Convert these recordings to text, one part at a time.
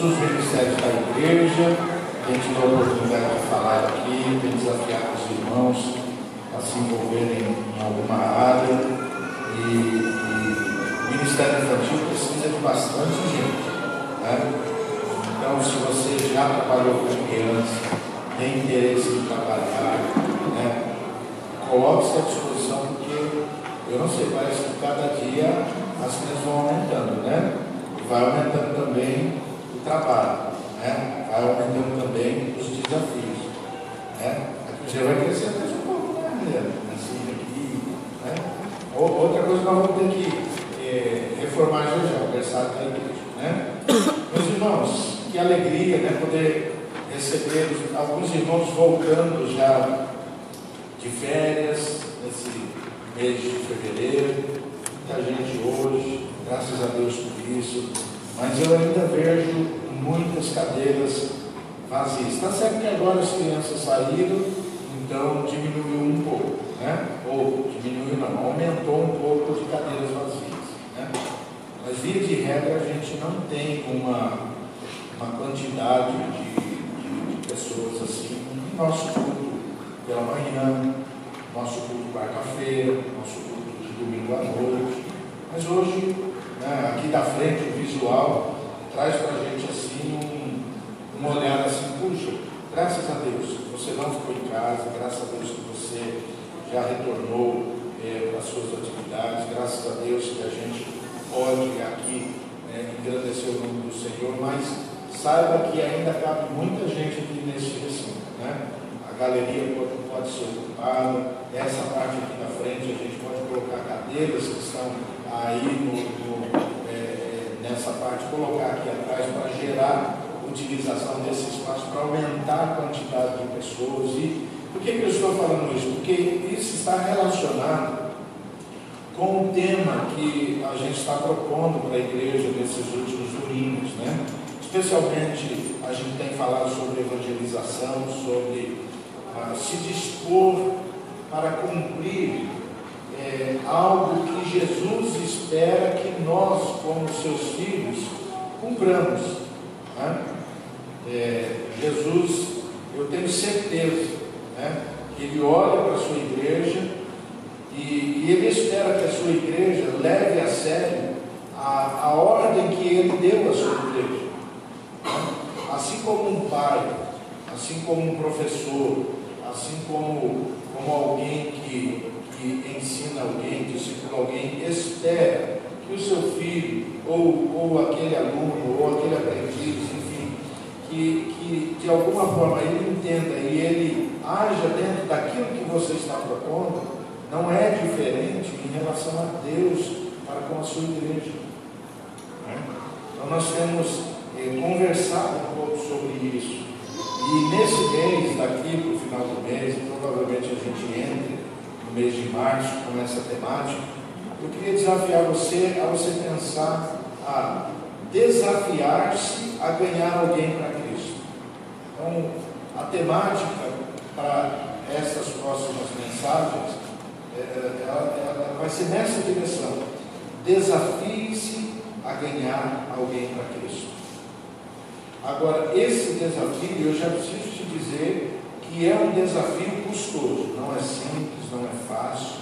todos os ministérios da igreja, a gente a oportunidade de falar aqui, de desafiar os irmãos a se envolverem em alguma área. E, e o Ministério Infantil precisa de bastante gente. Né? Então, se você já trabalhou com criança, tem interesse em trabalhar, né? coloque-se à disposição, porque eu não sei, parece que cada dia as coisas vão aumentando, né? E vai aumentando também trabalho, né? Vai aumentando também os desafios. Né? Igreja vai crescer mais um pouco, né? Assim, aqui, né? Outra coisa que nós vamos ter que é, reformar já já, o berçário da igreja, né? Meus irmãos, que alegria, né? Poder receber alguns irmãos voltando já de férias, nesse mês de fevereiro, muita gente hoje, graças a Deus por isso, mas eu ainda vejo muitas cadeiras vazias. Está certo que agora as crianças saíram, então diminuiu um pouco, né? Ou diminuiu não, aumentou um pouco de cadeiras vazias. Né? Mas via de regra a gente não tem uma, uma quantidade de, de, pessoas assim no nosso culto pela manhã, nosso culto quarta-feira, nosso culto de domingo à noite. Mas hoje, né, aqui da frente, o visual traz para a gente assim um, um olhar assim, puxa, graças a Deus, você não ficou em casa, graças a Deus que você já retornou é, para as suas atividades, graças a Deus que a gente pode aqui né, engrandecer o nome do Senhor, mas saiba que ainda cabe muita gente aqui nesse recinto. Né? galeria pode, pode ser ocupada, essa parte aqui na frente a gente pode colocar cadeiras que estão aí no, no, nessa parte, colocar aqui atrás para gerar utilização desse espaço, para aumentar a quantidade de pessoas. E por que, que eu estou falando isso? Porque isso está relacionado com o tema que a gente está propondo para a igreja nesses últimos domingos, né? Especialmente a gente tem falado sobre evangelização, sobre se dispor para cumprir é, algo que Jesus espera que nós, como seus filhos, cumpramos. Né? É, Jesus, eu tenho certeza né, que Ele olha para a sua igreja e, e, Ele espera que a sua igreja leve a sério a, a ordem que Ele deu à sua igreja. Né? Assim como um pai, assim como um professor, assim como, como alguém que, que ensina alguém, discipula alguém, espera que o seu filho, ou, ou aquele aluno, ou aquele aprendiz, enfim, que, que de alguma forma ele entenda e ele haja dentro daquilo que você está propondo, não é diferente em relação a Deus para com a sua igreja. Né? Então nós temos eh, conversado um pouco sobre isso. E nesse mês, daqui para o final do mês, provavelmente a gente entre no mês de março com essa temática, eu queria desafiar você a você pensar a desafiar-se a ganhar alguém para Cristo. Então, a temática para essas próximas mensagens é, é, ela, ela vai ser nessa direção. Desafie-se a ganhar alguém para Cristo. Agora, esse desafio, eu já preciso te dizer que é um desafio custoso, não é simples, não é fácil.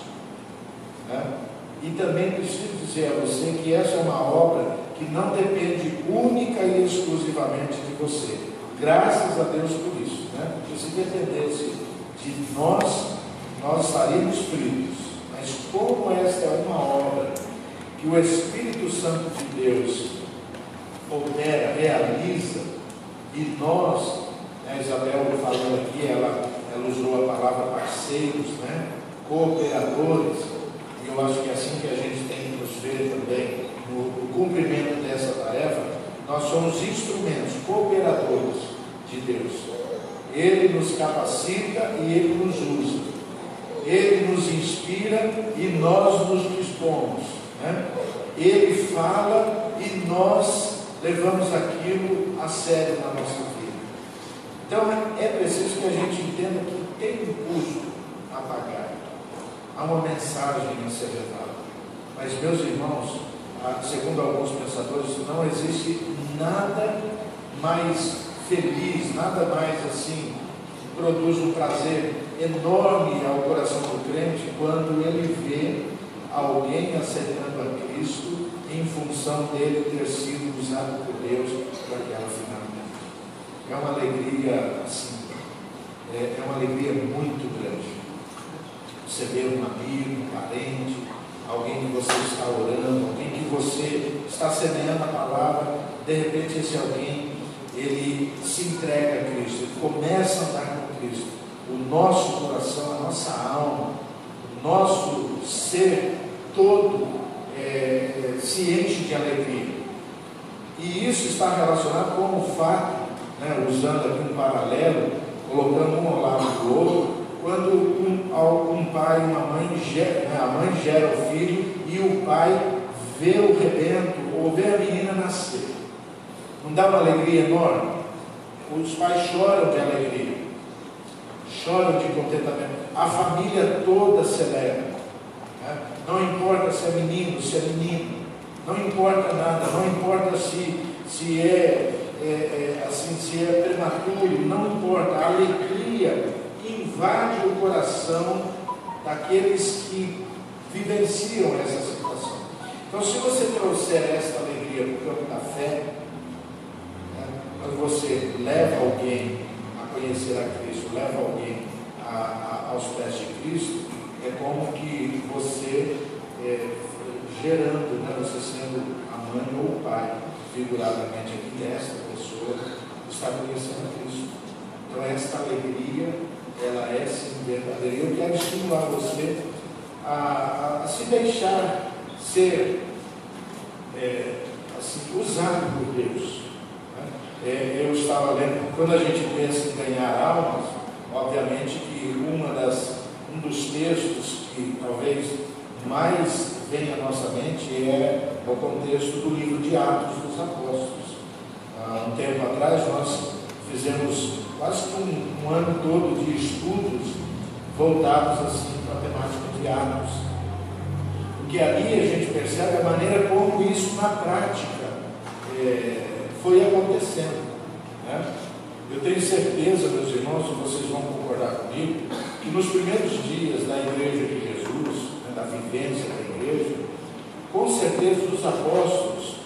Né? E também preciso dizer a você que essa é uma obra que não depende única e exclusivamente de você. Graças a Deus por isso. Né? Porque se dependesse de nós, nós estaríamos fritos. Mas como esta é uma obra que o Espírito Santo de Deus opera, realiza, e nós, né, Isabel falando aqui, ela, ela usou a palavra parceiros, né, cooperadores, e eu acho que é assim que a gente tem que nos ver também no, no cumprimento dessa tarefa, nós somos instrumentos, cooperadores de Deus. Ele nos capacita e Ele nos usa. Ele nos inspira e nós nos dispomos. Né? Ele fala e nós levamos aquilo a sério na nossa vida. Então é preciso que a gente entenda que tem um custo a pagar. Há uma mensagem a ser levada. Mas, meus irmãos, segundo alguns pensadores, não existe nada mais feliz, nada mais assim produz um prazer enorme ao coração do crente quando ele vê alguém aceitando a Cristo em função dele ter sido usado por Deus para finalidade. É uma alegria assim, é, é uma alegria muito grande. Você vê um amigo, um parente, alguém que você está orando, alguém que você está semeando a palavra, de repente esse alguém, ele se entrega a Cristo, ele começa a andar com Cristo. O nosso coração, a nossa alma, o nosso ser todo é, se enche de alegria. E isso está relacionado com o fato, né, usando aqui um paralelo, colocando um ao lado do outro, quando um, um pai e uma mãe, gera, né, a mãe gera o filho e o pai vê o rebento ou vê a menina nascer. Não dá uma alegria enorme? Os pais choram de alegria, choram de contentamento. A família toda celebra. Né? Não importa se é menino, se é menino, não importa nada, não importa se, se é, é, é assim, se é prematuro, não importa. A alegria invade o coração daqueles que vivenciam essa situação. Então, se você trouxer esta alegria para campo da fé, né, quando você leva alguém a conhecer a Cristo, leva alguém a, a, aos pés de Cristo, é como que você é, gerando, né, você sendo a mãe ou o pai, figuradamente aqui desta está conhecendo a Cristo. Então, esta alegria ela é sim verdadeira. Eu quero estimular você a, a, a se deixar ser é, assim, usado por Deus. Né? É, eu estava lendo, quando a gente pensa em ganhar almas, obviamente que uma das, um dos textos que talvez mais vem à nossa mente é o contexto do livro de Atos dos Apóstolos. Há um tempo atrás nós fizemos quase que um, um ano todo de estudos voltados assim para a temática de Atos. Porque ali a gente percebe a maneira como isso na prática é, foi acontecendo. Né? Eu tenho certeza, meus irmãos, e vocês vão concordar comigo, que nos primeiros dias da Igreja de Jesus, né, da vivência da Igreja, com certeza os apóstolos,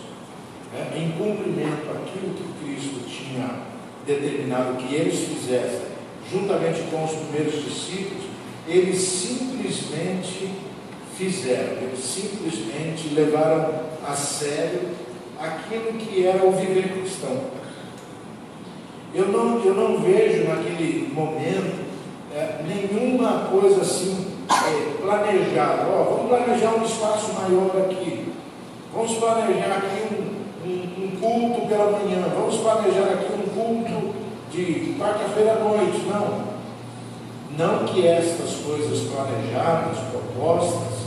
né, em cumprimento àquilo que Cristo tinha determinado que eles fizessem, juntamente com os primeiros discípulos, eles simplesmente fizeram, eles simplesmente levaram a sério aquilo que era o viver cristão. Eu não, eu não vejo naquele momento é, nenhuma coisa assim é, planejada. Ó, vamos planejar um espaço maior aqui. Vamos planejar aqui um, culto pela manhã. Vamos planejar aqui um culto de quarta-feira à noite. Não. Não que estas coisas planejadas, propostas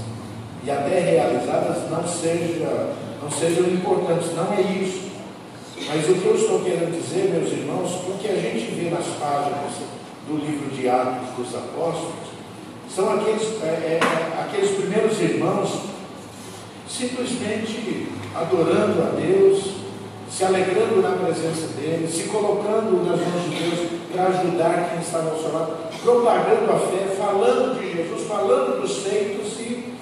e até realizadas não, seja, não sejam importantes, não é isso. Mas o que eu estou querendo dizer, meus irmãos, o que a gente vê nas páginas do livro de Atos dos Apóstolos, são aqueles, é, é, aqueles primeiros irmãos simplesmente adorando a Deus, se alegrando na presença dele, se colocando nas mãos de Deus para ajudar quem estava ao seu lado, propagando a fé, falando de Jesus, falando dos feitos, e,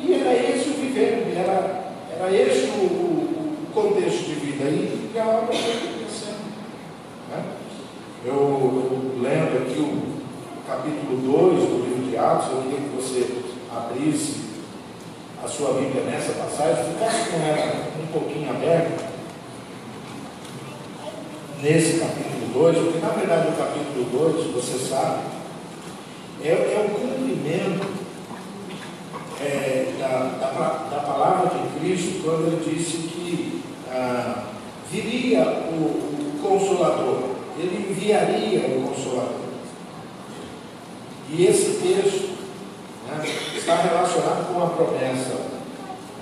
e era esse o viver, era, era esse o, o, o contexto de vida, e, e a obra foi acontecendo. Né? Eu, eu lendo aqui o capítulo 2 do livro de Atos, eu queria que você abrisse a sua Bíblia nessa passagem, ficasse com ela um pouquinho aberta nesse capítulo 2, porque na verdade o capítulo 2, você sabe, é, é o cumprimento é, da, da, da, palavra de Cristo quando ele disse que ah, viria o, o Consolador, ele enviaria o Consolador. E esse texto né, está relacionado com a promessa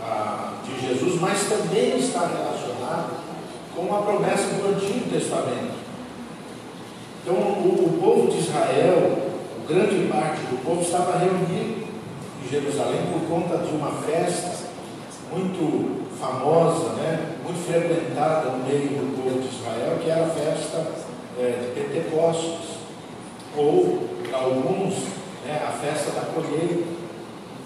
ah, de Jesus, mas também está relacionado com uma promessa do Antigo Testamento. Então, o, o povo de Israel, grande parte do povo, estava reunido em Jerusalém por conta de uma festa muito famosa, né, muito frequentada no meio do povo de Israel, que era a festa é, de Pentecostes, ou para alguns, né, a festa da colheita.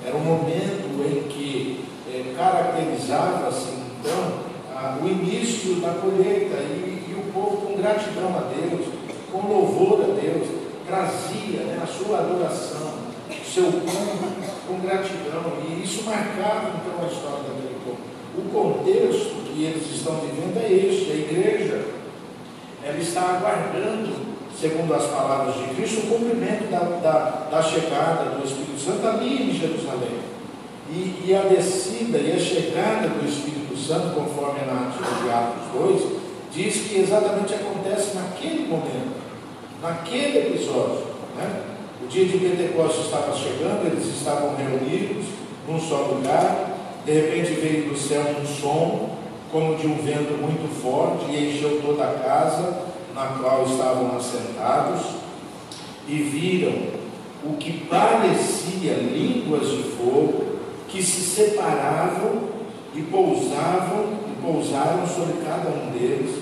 Era um momento em que é, caracterizava-se então o início da colheita e, e, o povo com gratidão a Deus, com louvor a Deus, trazia né, a sua adoração, o seu culto com gratidão, e isso marcava então a história daquele povo. O contexto que eles estão vivendo é este, a igreja, ela está aguardando segundo as palavras de Cristo, o cumprimento da, da, da chegada do Espírito Santo ali em Jerusalém. E, e, a descida e a chegada do Espírito Santo, conforme na de Atos 2, diz que exatamente acontece naquele momento, naquele episódio. Né? O dia de Pentecostes estava chegando, eles estavam reunidos num só lugar, de repente veio do céu um som, como de um vento muito forte, e encheu toda a casa na qual estavam assentados e viram o que parecia línguas de fogo que se separavam e pousavam e pousaram sobre cada um deles.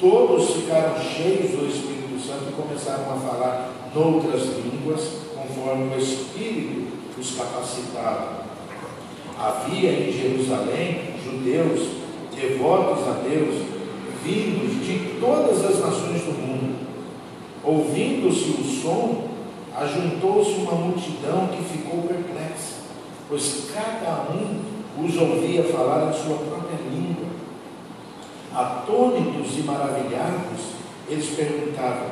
Todos ficaram cheios do Espírito Santo e começaram a falar noutras línguas, conforme o Espírito os capacitava. Havia em Jerusalém judeus devotos a Deus vindos de todas as nações do mundo. Ouvindo-se o som, ajuntou-se uma multidão que ficou perplexa, pois cada um os ouvia falar em sua própria língua. Atônitos e maravilhados, eles perguntavam: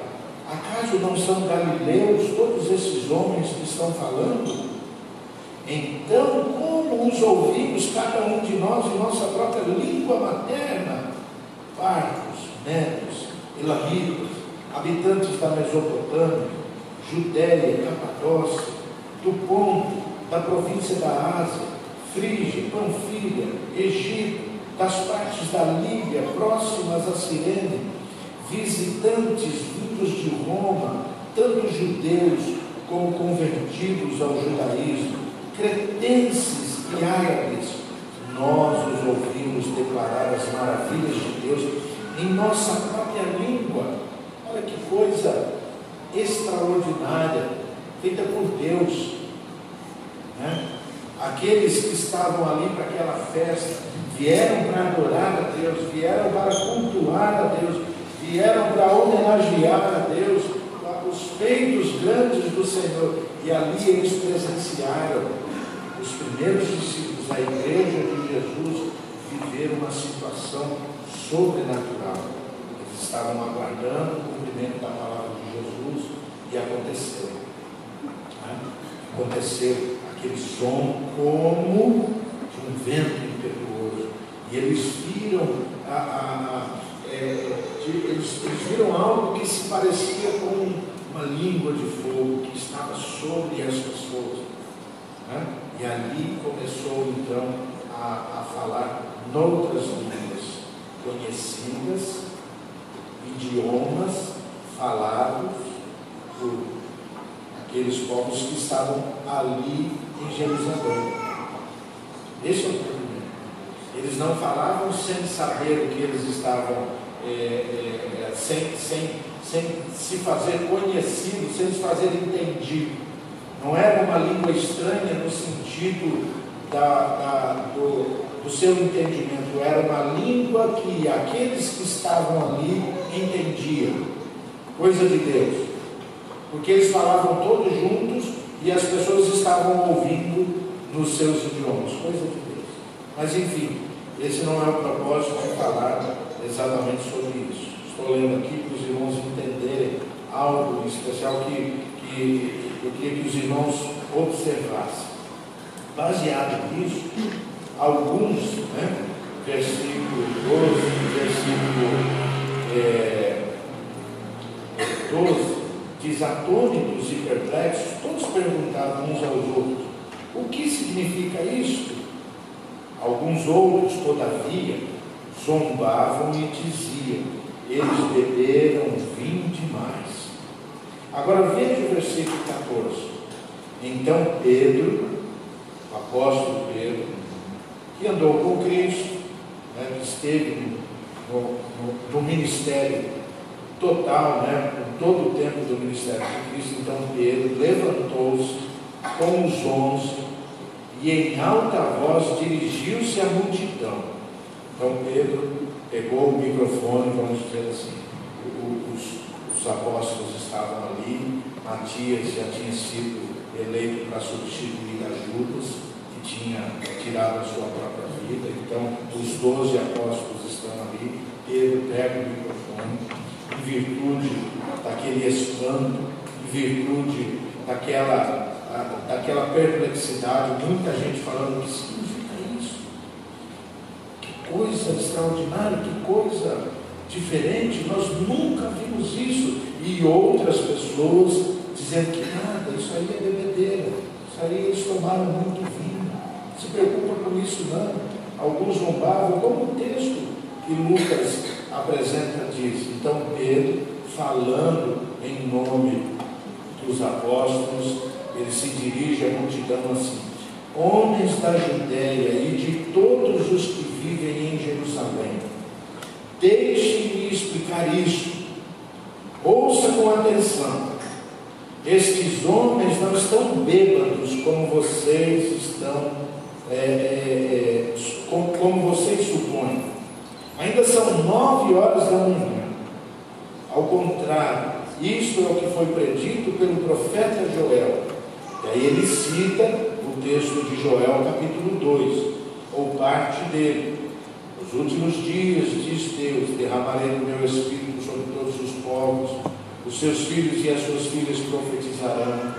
Acaso não são galileus todos esses homens que estão falando? Então, como os ouvimos cada um de nós em nossa própria língua materna? partos, medos, elamitas, habitantes da Mesopotâmia, Judéia, Capadócia, do Ponto, da província da Ásia, Frígia, Panfilha, Egito, das partes da Líbia próximas a Cirene, visitantes vindos de Roma, tanto judeus como convertidos ao judaísmo, cretenses e árabes, nós os ouvimos declarar as maravilhas de Deus em nossa própria língua. Olha que coisa extraordinária, feita por Deus. Né? Aqueles que estavam ali para aquela festa vieram para adorar a Deus, vieram para cultuar a Deus, vieram para homenagear a Deus, os feitos grandes do Senhor. E ali eles presenciaram os primeiros discípulos a igreja de Jesus viver uma situação sobrenatural. Eles estavam aguardando o cumprimento da palavra de Jesus e aconteceu. Né? Aconteceu aquele som como de um vento impetuoso. E eles viram a, a, a é, eles, eles viram algo que se parecia com uma língua de fogo que estava sobre as pessoas. Né? E ali começou então a, a falar noutras línguas conhecidas, idiomas falados por aqueles povos que estavam ali em Jerusalém. Esse é o problema. Eles não falavam sem saber o que eles estavam, é, é, sem, sem, sem se fazer conhecido, sem se fazer entendido. Não era uma língua estranha no sentido da, da, do, do seu entendimento, era uma língua que aqueles que estavam ali entendiam, coisa de Deus, porque eles falavam todos juntos e as pessoas estavam ouvindo nos seus idiomas, coisa de Deus. Mas enfim, esse não é o propósito de falar exatamente sobre isso. Estou lendo aqui para os irmãos entenderem algo especial que, que eu queria que os irmãos observassem. Baseado nisso, alguns, né, versículo 12, versículo é, 12, diz atônitos e perplexos, todos perguntavam uns aos outros, o que significa isto? Alguns outros, todavia, zombavam e diziam, eles beberam vinho demais. Agora veja o versículo 14. Então Pedro, o apóstolo Pedro, que andou com Cristo, né, que esteve no, no, no ministério total, né, todo o tempo do ministério de Cristo, então Pedro levantou-se com os onze e em alta voz dirigiu-se à multidão. Então Pedro pegou o microfone, vamos dizer assim, os, os apóstolos estavam ali, Matias já tinha sido eleito para substituir a Judas, que tinha tirado a sua própria vida, então os doze apóstolos estão ali, Pedro pega o microfone, em virtude daquele espanto, em virtude daquela daquela perplexidade, muita gente falando que significa isso. Que coisa extraordinária, que coisa diferente, nós nunca vimos isso. E outras pessoas dizendo que nada, isso aí é bebedeira, isso aí eles tomaram muito vinho. Se preocupa com isso não. Alguns zombavam, como o texto que Lucas apresenta diz. Então Pedro, falando em nome dos apóstolos, ele se dirige à multidão assim: Homens da Judéia e de todos os que vivem em Jerusalém, deixem-me explicar isso. Ouça com atenção. Estes homens não estão bêbados como vocês estão, é, é, é como, como vocês supõem. Ainda são nove horas da manhã. Ao contrário, isto é o que foi predito pelo profeta Joel. E aí ele cita o texto de Joel, capítulo 2, ou parte dele. Nos últimos dias, diz Deus, derramarei o meu espírito sobre todos os povos, os seus filhos e as suas filhas profetizarão,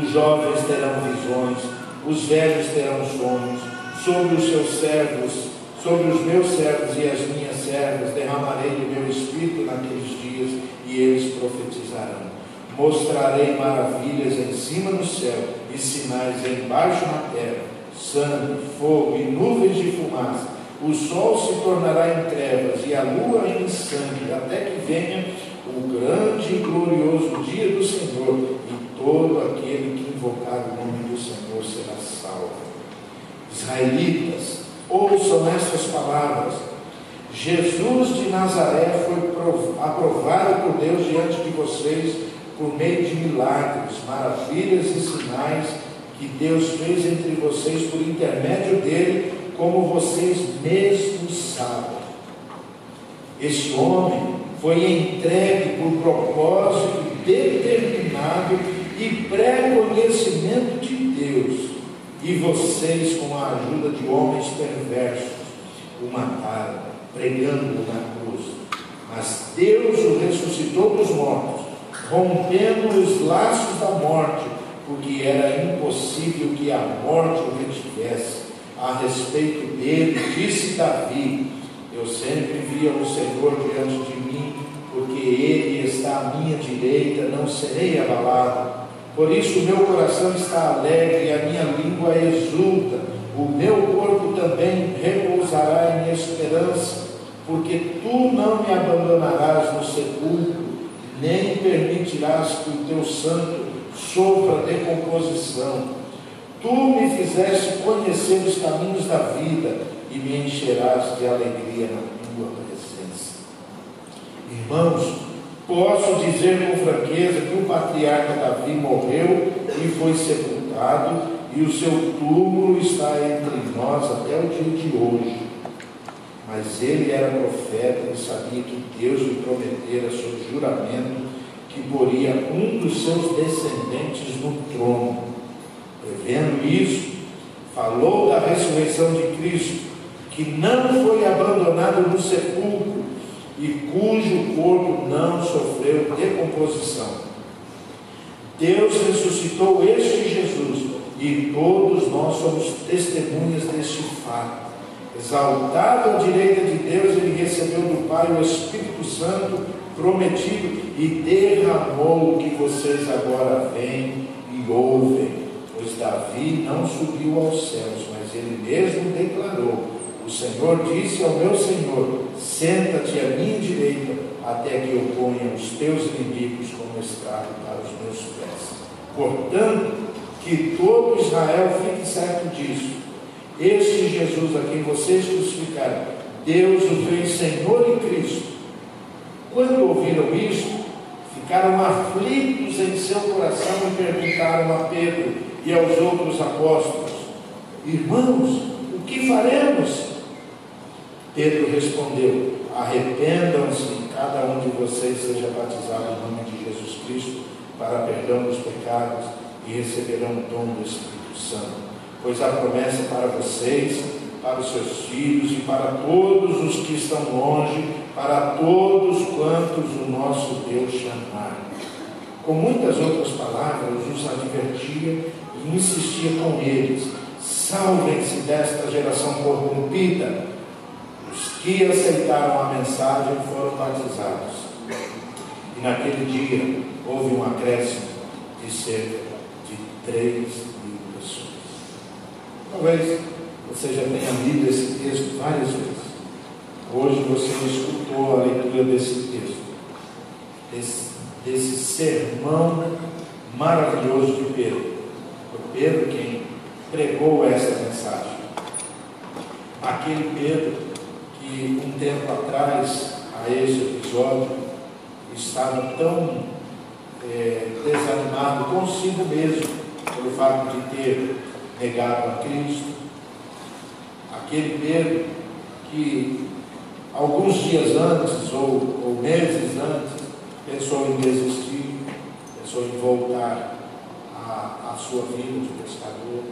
os jovens terão visões, os velhos terão sonhos, sobre os seus servos, sobre os meus servos e as minhas servas, derramarei o meu espírito naqueles dias e eles profetizarão. Mostrarei maravilhas em cima no céu e sinais embaixo na terra: sangue, fogo e nuvens de fumaça. O sol se tornará em trevas e a lua em sangue, até que venha o grande e glorioso dia do Senhor, e todo aquele que invocar o nome do Senhor será salvo. Israelitas, ouçam estas palavras. Jesus de Nazaré foi aprovado por Deus diante de vocês por meio de milagres, maravilhas e sinais que Deus fez entre vocês por intermédio dele, como vocês mesmos sabem. Este homem foi entregue por propósito determinado e pré-conhecimento de Deus, e vocês, com a ajuda de homens perversos, o mataram, pregando-o na cruz. Mas Deus o ressuscitou dos mortos rompendo os laços da morte, porque era impossível que a morte o retivesse. A respeito dele, disse Davi: Eu sempre via o Senhor diante de mim, porque ele está à minha direita, não serei abalado. Por isso o meu coração está alegre e a minha língua exulta. O meu corpo também repousará em esperança, porque tu não me abandonarás no sepulcro nem permitirás que o teu santo sofra decomposição. Tu me fizeste conhecer os caminhos da vida e me encherás de alegria na tua presença. Irmãos, posso dizer com franqueza que o patriarca Davi morreu e foi sepultado, e o seu túmulo está entre nós até o dia de hoje. Mas ele era profeta e sabia que Deus lhe prometera sob juramento que poria um dos seus descendentes no trono. Prevendo isso, falou da ressurreição de Cristo, que não foi abandonado no sepulcro e cujo corpo não sofreu decomposição. Deus ressuscitou este Jesus e todos nós somos testemunhas deste fato. Exaltado à direita de Deus, ele recebeu do Pai o Espírito Santo prometido e derramou o que vocês agora veem e ouvem. Pois Davi não subiu aos céus, mas ele mesmo declarou: O Senhor disse ao meu Senhor: Senta-te à minha direita, até que eu ponha os teus inimigos como estrado para os meus pés. Portanto, que todo Israel fique certo disso este Jesus a quem vocês crucificaram, Deus o fez Senhor em Cristo, Quando ouviram isso, ficaram aflitos em seu coração e perguntaram a Pedro e aos outros apóstolos: Irmãos, o que faremos? Pedro respondeu: Arrependam-se e cada um de vocês seja batizado em nome de Jesus Cristo para perdão dos pecados e receberão o dom do Espírito Santo. Pois a promessa para vocês, para os seus filhos e para todos os que estão longe, para todos quantos o nosso Deus chamar. Com muitas outras palavras, os advertia e insistia com eles: salvem-se desta geração corrompida. Que aceitaram a mensagem foram batizados. E naquele dia houve um acréscimo de cerca de 3 mil pessoas. Talvez você já tenha lido esse texto várias vezes. Hoje você escutou a leitura desse texto, desse, desse sermão maravilhoso de Pedro. Foi Pedro quem pregou essa mensagem. Aquele Pedro que um tempo atrás, a esse episódio, estava tão é, desanimado consigo mesmo pelo fato de ter negado a Cristo. Aquele Pedro que alguns dias antes ou, ou meses antes pensou em desistir, pensou em voltar à, à sua vida de pescador.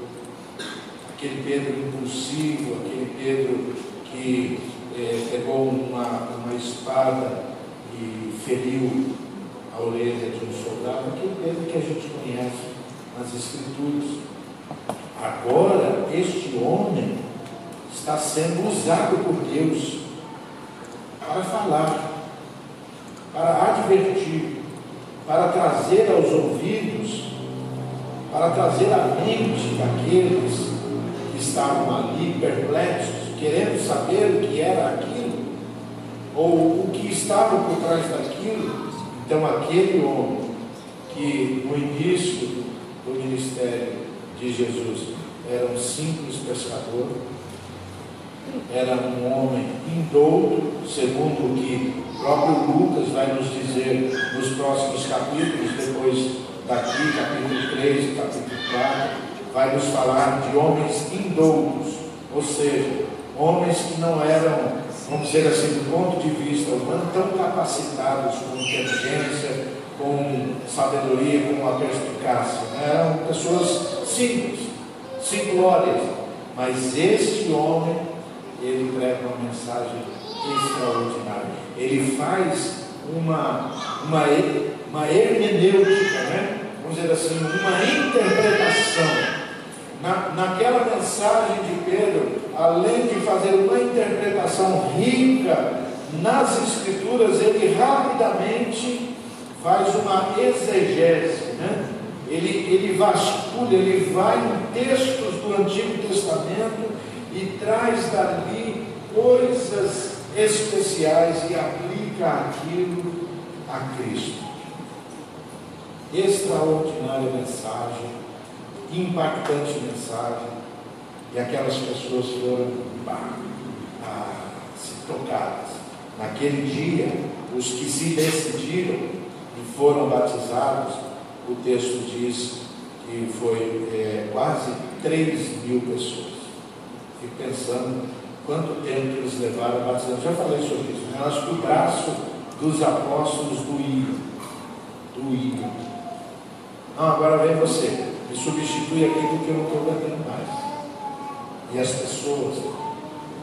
Aquele Pedro impulsivo, aquele Pedro que é, pegou uma, uma espada e feriu a orelha de um soldado, aquele Pedro que a gente conhece nas Escrituras. Agora, este homem está sendo usado por Deus para falar, para advertir, para trazer aos ouvidos, para trazer à mente daqueles que estavam ali perplexos, querendo saber o que era aquilo, ou o que estava por trás daquilo. Então, aquele homem que no início do ministério de Jesus era um simples pescador, era um homem indouto, segundo o que o próprio Lucas vai nos dizer nos próximos capítulos, depois daqui, capítulo 3 e capítulo 4, vai nos falar de homens indoutos, ou seja, homens que não eram, vamos dizer assim, do ponto de vista humano, tão capacitados com inteligência, com sabedoria, com uma perspicácia. Né? Eram pessoas simples, simplórias. Mas este homem, ele prega uma mensagem extraordinária. Ele faz uma, uma, uma hermenêutica, né? vamos dizer assim, uma interpretação. Na, naquela mensagem de Pedro, além de fazer uma interpretação rica nas Escrituras, ele rapidamente faz uma exegese, né? ele, ele vasculha, ele vai em textos do Antigo Testamento e traz dali coisas especiais e aplica aquilo a Cristo. Extraordinária mensagem, impactante mensagem, e aquelas pessoas foram ah, se tocadas. Naquele dia, os que se decidiram e foram batizados, o texto diz que foi é, quase 3 mil pessoas. Fico pensando quanto tempo eles levaram a batizar. Já falei sobre isso. Né? Eu acho que o braço dos apóstolos doía. Doía. Não, agora vem você. Me substitui aquilo que eu não estou aguentando mais. E as pessoas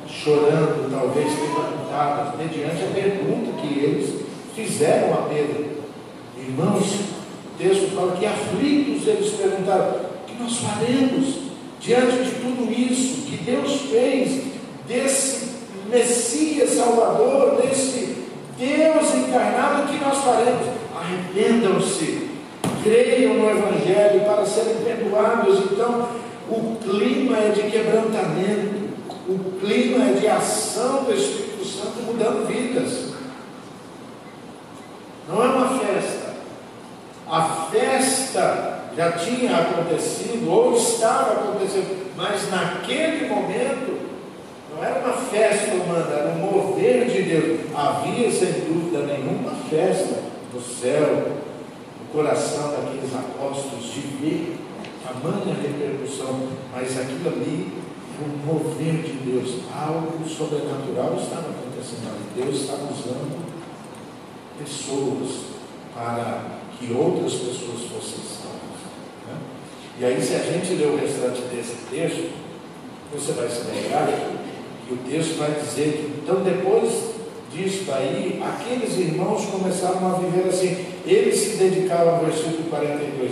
chorando, talvez levantadas, mediante a pergunta que eles fizeram a Pedro. Irmãos, o texto fala que aflitos eles perguntaram: o que nós faremos diante de tudo isso que Deus fez, desse Messias Salvador, desse Deus encarnado, o que nós faremos? Arrependam-se, creiam no Evangelho para serem perdoados. Então, o clima é de quebrantamento, o clima é de ação do Espírito Santo mudando vidas. Não é uma festa. A festa já tinha acontecido ou estava acontecendo, mas naquele momento não era uma festa humana, era um mover de Deus. Havia, sem dúvida nenhuma, manifesta no céu, no coração daqueles apóstolos, de ver tamanha repercussão, mas aquilo ali um mover de Deus, algo sobrenatural estava acontecendo ali. Deus estava usando pessoas para que outras pessoas fossem salvas. Né? E aí, se a gente ler o restante desse texto, você vai se lembrar que o texto vai dizer que, então, depois disso daí, aqueles irmãos começaram a viver assim. Eles se dedicavam, versículo 42,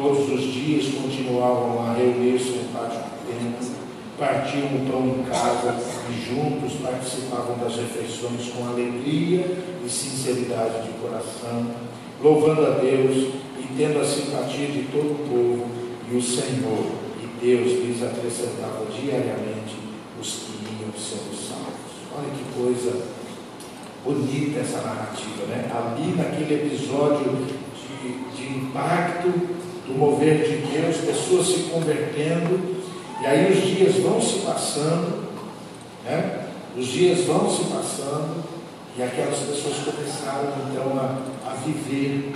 Todos os dias continuavam a reunir-se no pátio do templo, partiam o pão em casa e juntos participavam das refeições com alegria e sinceridade de coração, louvando a Deus e tendo a simpatia de todo o povo e o Senhor. E Deus lhes acrescentava diariamente os que iam sendo salvos. Olha que coisa bonita essa narrativa, né? Ali naquele episódio de, de impacto do mover de Deus, pessoas se convertendo, e aí os dias vão se passando, né? Os dias vão se passando, e aquelas pessoas começaram então a, a viver,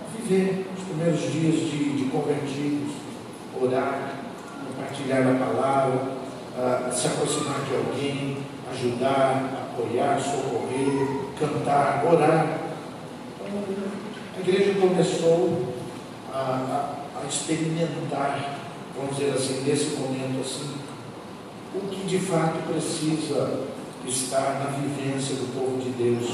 a viver os primeiros dias de, de convertidos, orar, compartilhar a palavra, a, a se aproximar de alguém, ajudar, apoiar, socorrer, cantar, orar. A igreja começou a, a, a experimentar, vamos dizer assim, nesse momento assim, o que de fato precisa estar na vivência do povo de Deus.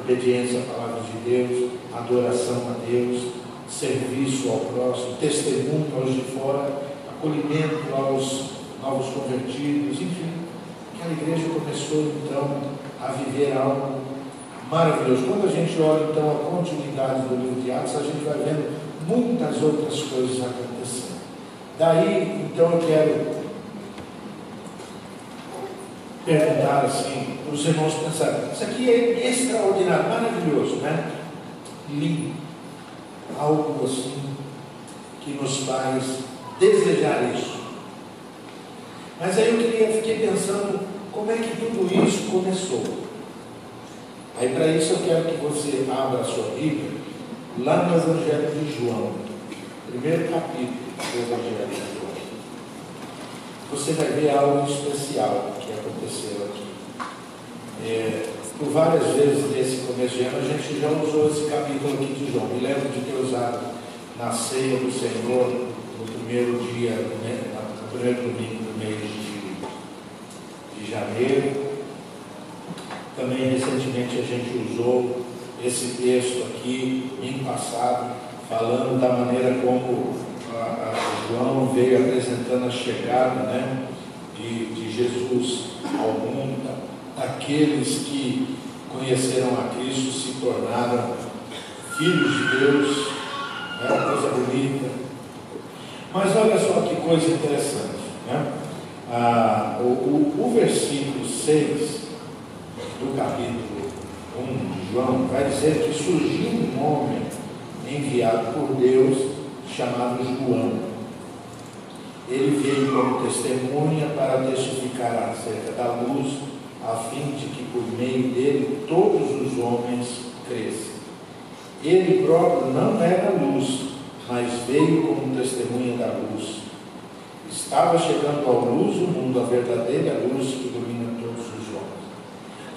Obediência à palavra de Deus, adoração a Deus, serviço ao próximo, testemunho aos de fora, acolhimento aos novos convertidos, enfim aquela igreja começou então a viver algo maravilhoso. Quando a gente olha então a continuidade do livro de Atos, a gente vai vendo muitas outras coisas acontecendo. Daí, então, eu quero perguntar assim, para os irmãos pensarem, isso aqui é extraordinário, maravilhoso, né? Lindo. Algo assim que nos faz desejar isso. Mas aí eu queria, fiquei pensando como é que tudo isso começou. Aí para isso eu quero que você abra a sua Bíblia lá no Evangelho de João, primeiro capítulo do Evangelho de João. Você vai ver algo especial que aconteceu aqui. É, por várias vezes nesse começo de ano a gente já usou esse capítulo aqui de João. Me lembro de ter usado na ceia do Senhor no primeiro dia, né, no primeiro domingo mês de, de janeiro. Também recentemente a gente usou esse texto aqui, em passado, falando da maneira como a, a João veio apresentando a chegada né, de, de Jesus ao mundo, daqueles que conheceram a Cristo se tornaram filhos de Deus, é uma coisa bonita. Mas olha só que coisa interessante. Né? ah, o, o, o, versículo 6 do capítulo 1 de João vai dizer que surgiu um homem enviado por Deus chamado João. Ele veio como testemunha para testificar acerca da luz, a fim de que por meio dele todos os homens cresçam. Ele próprio não era luz, mas veio como testemunha da luz Estava chegando ao luz o mundo, a verdadeira luz que homens.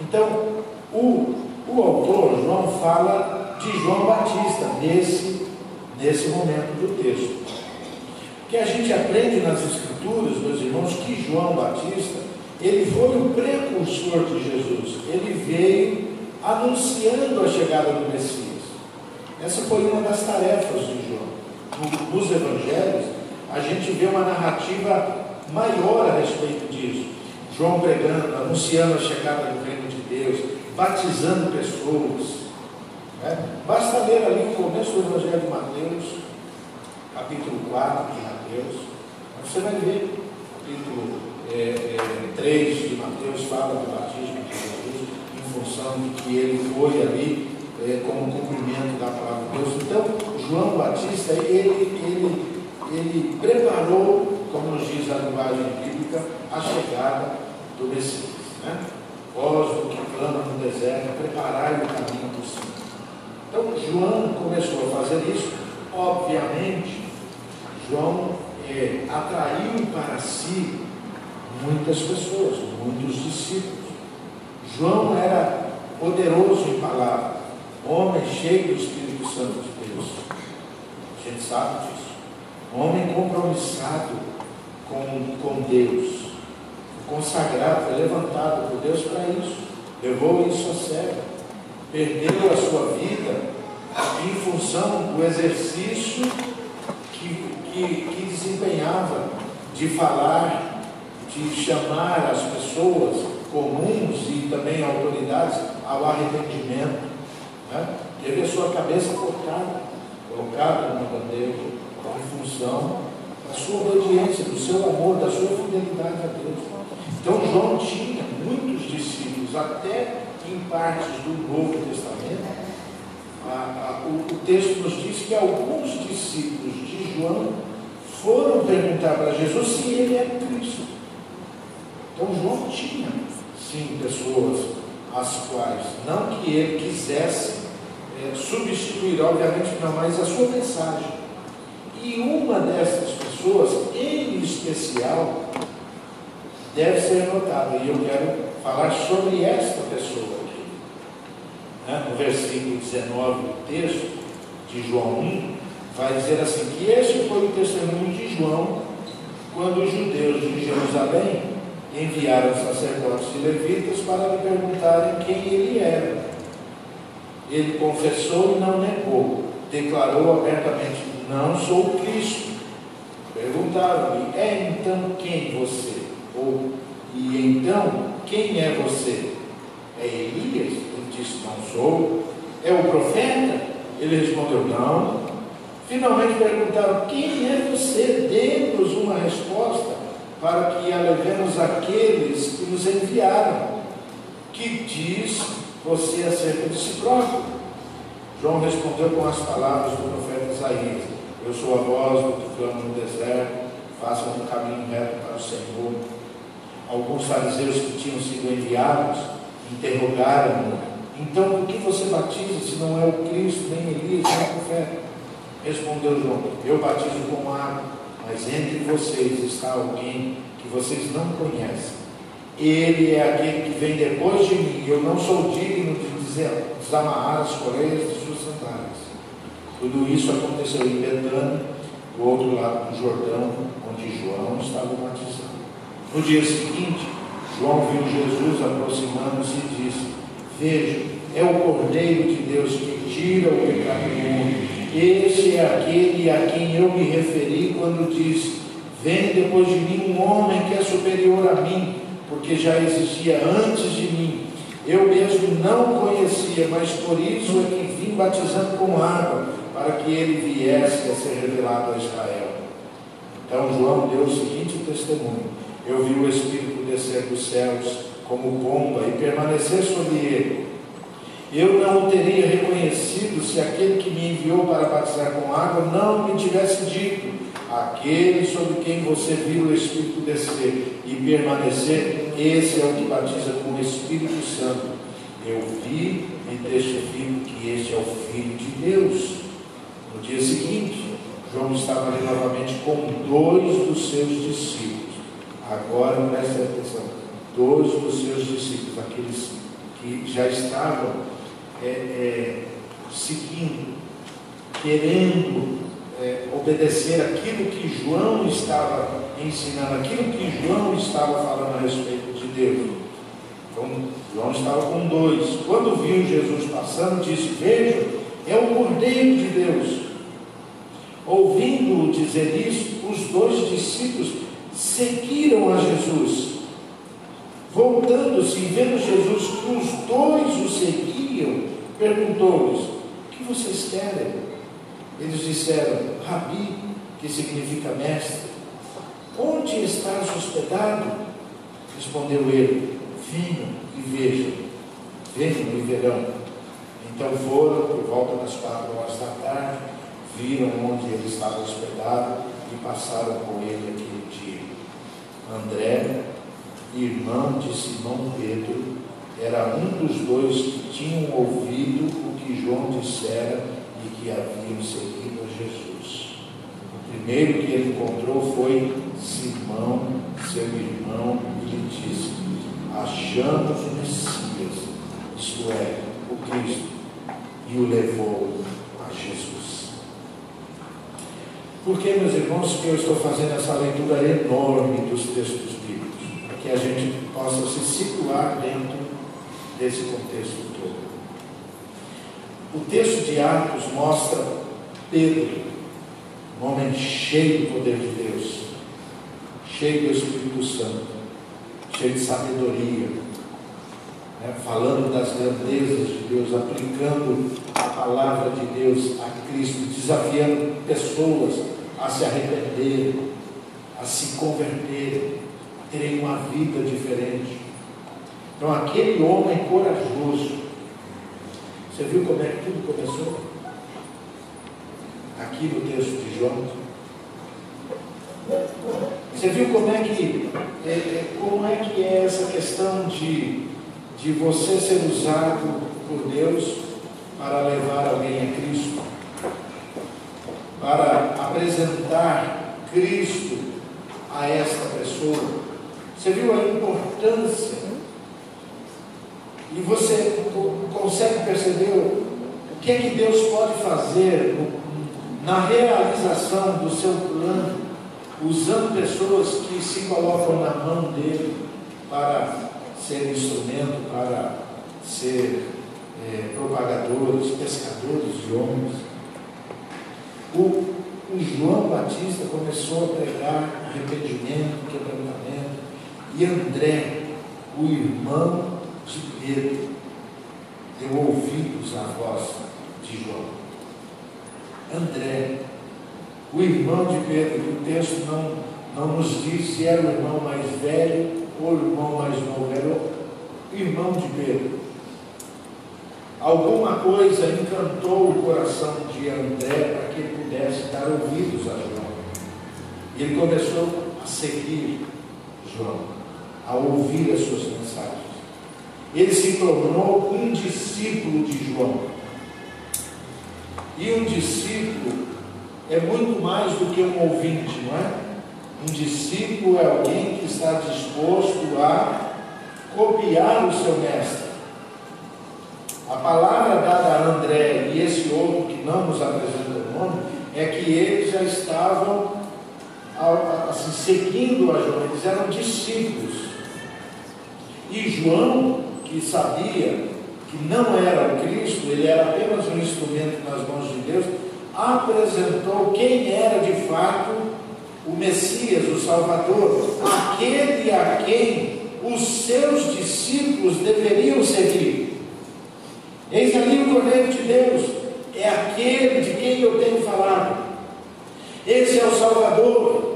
Então, o, o autor, João, fala de João Batista nesse, nesse momento do texto. Que a gente aprende nas Escrituras, meus irmãos, que João Batista, ele foi o precursor de Jesus. Ele veio anunciando a chegada do Messias. Essa foi uma das tarefas de João. Nos evangelhos, a gente vê uma narrativa maior a respeito disso. João pregando, anunciando a chegada do reino batizando pessoas. Né? Basta ler ali o começo do Evangelho de Mateus, capítulo 4 de Mateus, você vai ver, capítulo é, é, 3 de Mateus fala do batismo de Jesus, em função de que ele foi ali é, como cumprimento da palavra de Deus. Então, João Batista, ele, ele, ele preparou, como nos diz a linguagem bíblica, a chegada do Messias. Né? Vós, o que clama no deserto, preparai o caminho do Senhor. Então, João começou a fazer isso, obviamente, João é, atraiu para si muitas pessoas, muitos discípulos. João era poderoso em palavra, homem cheio do Espírito Santo de Deus. A gente sabe disso. Homem compromissado com, com Deus, consagrado, levantado por Deus para isso, levou isso a sério, perdeu a sua vida em função do exercício que, que, que desempenhava de falar, de chamar as pessoas comuns e também autoridades ao arrependimento. Né? Teve a sua cabeça cortada, colocada numa bandeira, em função da sua obediência, do seu amor, da sua fidelidade a Deus. Então João tinha muitos discípulos, até em partes do Novo Testamento. A, a, o, o texto nos diz que alguns discípulos de João foram perguntar para Jesus se ele é Cristo. Então João tinha, sim, pessoas as quais, não que ele quisesse é, substituir, obviamente não, mas a sua mensagem. E uma dessas pessoas, em especial, deve ser notada, e eu quero falar sobre esta pessoa aqui. Né? No versículo 19 do texto de João 1, vai dizer assim: que este foi o testemunho de João quando os judeus de Jerusalém enviaram sacerdotes e levitas para lhe perguntarem quem ele era. Ele confessou e não negou, declarou abertamente: Não sou Cristo. Perguntaram-lhe: É então quem você? Ou, e então, quem é você? É Elias? Ele disse: Não sou. É o profeta? Ele respondeu: Não. Finalmente perguntaram: Quem é você? Dê-nos uma resposta para que alevemos aqueles que nos enviaram. Que diz você acerca de si próprio? João respondeu com as palavras do profeta Isaías: Eu sou a voz do que clama no deserto, façam um caminho reto para o Senhor. Alguns fariseus que tinham sido enviados interrogaram-no: Então por que você batiza se não é o Cristo, nem Elias, nem o profeta? Respondeu João: Eu batizo com água, mas entre vocês está alguém que vocês não conhecem. Ele é aquele que vem depois de mim, eu não sou digno de dizer, desamarrar as correias de suas sandálias. Tudo isso aconteceu em Betânia, do outro lado do Jordão, onde João estava batizando. No dia seguinte, João viu Jesus aproximando-se e disse: Veja, é o Cordeiro de Deus que tira o pecado do mundo. Este é aquele a quem eu me referi quando disse: Vem depois de mim um homem que é superior a mim, porque já existia antes de mim. Eu mesmo não conhecia, mas por isso é que vim batizando com água, para que ele viesse a ser revelado a Israel. Então João deu o seguinte testemunho: Eu vi o Espírito descer dos céus como pomba e permanecer sobre ele. Eu não o teria reconhecido se aquele que me enviou para batizar com água não me tivesse dito: Aquele sobre quem você viu o Espírito descer e permanecer, esse é o que batiza com o Espírito Santo. Eu vi e testifico que este é o Filho de Deus. No dia seguinte, João estava ali novamente com dois dos seus discípulos. Agora preste atenção: dois dos seus discípulos, aqueles que já estavam é, é, seguindo, querendo é, obedecer aquilo que João estava ensinando, aquilo que João estava falando a respeito de Deus. Então, João estava com dois. Quando viu Jesus passando, disse: Veja, é o Cordeiro de Deus. Ouvindo-o dizer isso, os dois discípulos seguiram a Jesus. Voltando-se e vendo Jesus que os dois o seguiam, perguntou-lhes: que vocês querem? Eles disseram, Rabi, que significa mestre, onde estás hospedado? Respondeu ele, vinho e vejam, venham e verão. Então foram, por volta das quatro horas da tarde, viram onde ele estava hospedado e passaram com ele aquele dia. André, irmão de Simão Pedro, era um dos dois que tinham ouvido o que João dissera e que haviam seguido a Jesus. O primeiro que ele encontrou foi Simão, seu irmão, e lhe disse: Achamos o Messias, isto é, o Cristo, e o levou a Jesus. Por que, meus irmãos, que eu estou fazendo essa leitura enorme dos textos bíblicos? Para que a gente possa se situar dentro desse contexto todo. O texto de Atos mostra Pedro, um homem cheio do poder de Deus, cheio do Espírito Santo, cheio de sabedoria, né, falando das grandezas de Deus, aplicando a palavra de Deus a Cristo, desafiando pessoas a se arrependerem, a se converterem, a terem uma vida diferente. Então, aquele homem corajoso, você viu como é que tudo começou? Aqui no texto de João. Você viu como é que é, é, como é que é essa questão de, de você ser usado por Deus para levar alguém a Cristo, para apresentar Cristo a esta pessoa? Você viu a importância e você consegue perceber o que é que Deus pode fazer na realização do seu plano, usando pessoas que se colocam na mão dele para ser instrumento, para ser é, propagadores, pescadores de homens. O, o João Batista começou a pregar arrependimento, quebrantamento, e André, o irmão de Pedro deu ouvidos à voz de João. André, o irmão de Pedro, o texto não, não nos diz se era o irmão mais velho o irmão mais novo, era o irmão de Pedro. Alguma coisa encantou o coração de André para que ele pudesse dar ouvidos a João. E ele começou a seguir João, a ouvir as suas mensagens ele se tornou um discípulo de João. E um discípulo é muito mais do que um ouvinte, não é? Um discípulo é alguém que está disposto a copiar o seu mestre. A palavra dada a André e esse outro que não nos apresenta o nome é que eles já estavam assim, seguindo a João, eles eram discípulos. E João que sabia que não era o Cristo, ele era apenas um instrumento nas mãos de Deus, apresentou quem era de fato o Messias, o Salvador, aquele a quem os seus discípulos deveriam seguir. Eis ali o Cordeiro de Deus, é aquele de quem eu tenho falado. Esse é o Salvador.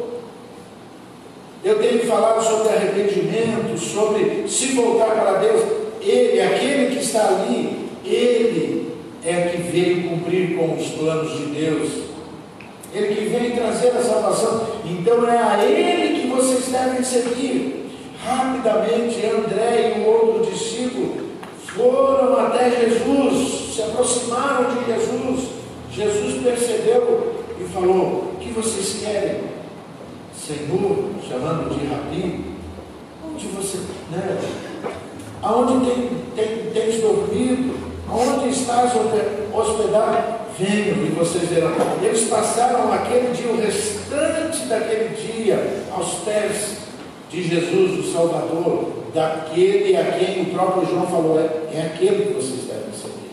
Eu tenho falado sobre arrependimento, sobre se voltar para Deus. Ele, aquele que está ali, ele é que veio cumprir com os planos de Deus. Ele que veio trazer a salvação. Então é a ele que vocês devem seguir. Rapidamente, André e o outro discípulo foram até Jesus, se aproximaram de Jesus. Jesus percebeu e falou: O que vocês querem? Senhor, chamando de Rabi, onde você. Né? aonde tem, tem, tens dormido, aonde estás hospedado, venham e vocês verão. Eles passaram aquele dia, o restante daquele dia, aos pés de Jesus, o Salvador, daquele a quem o próprio João falou, é, é aquele que vocês devem seguir.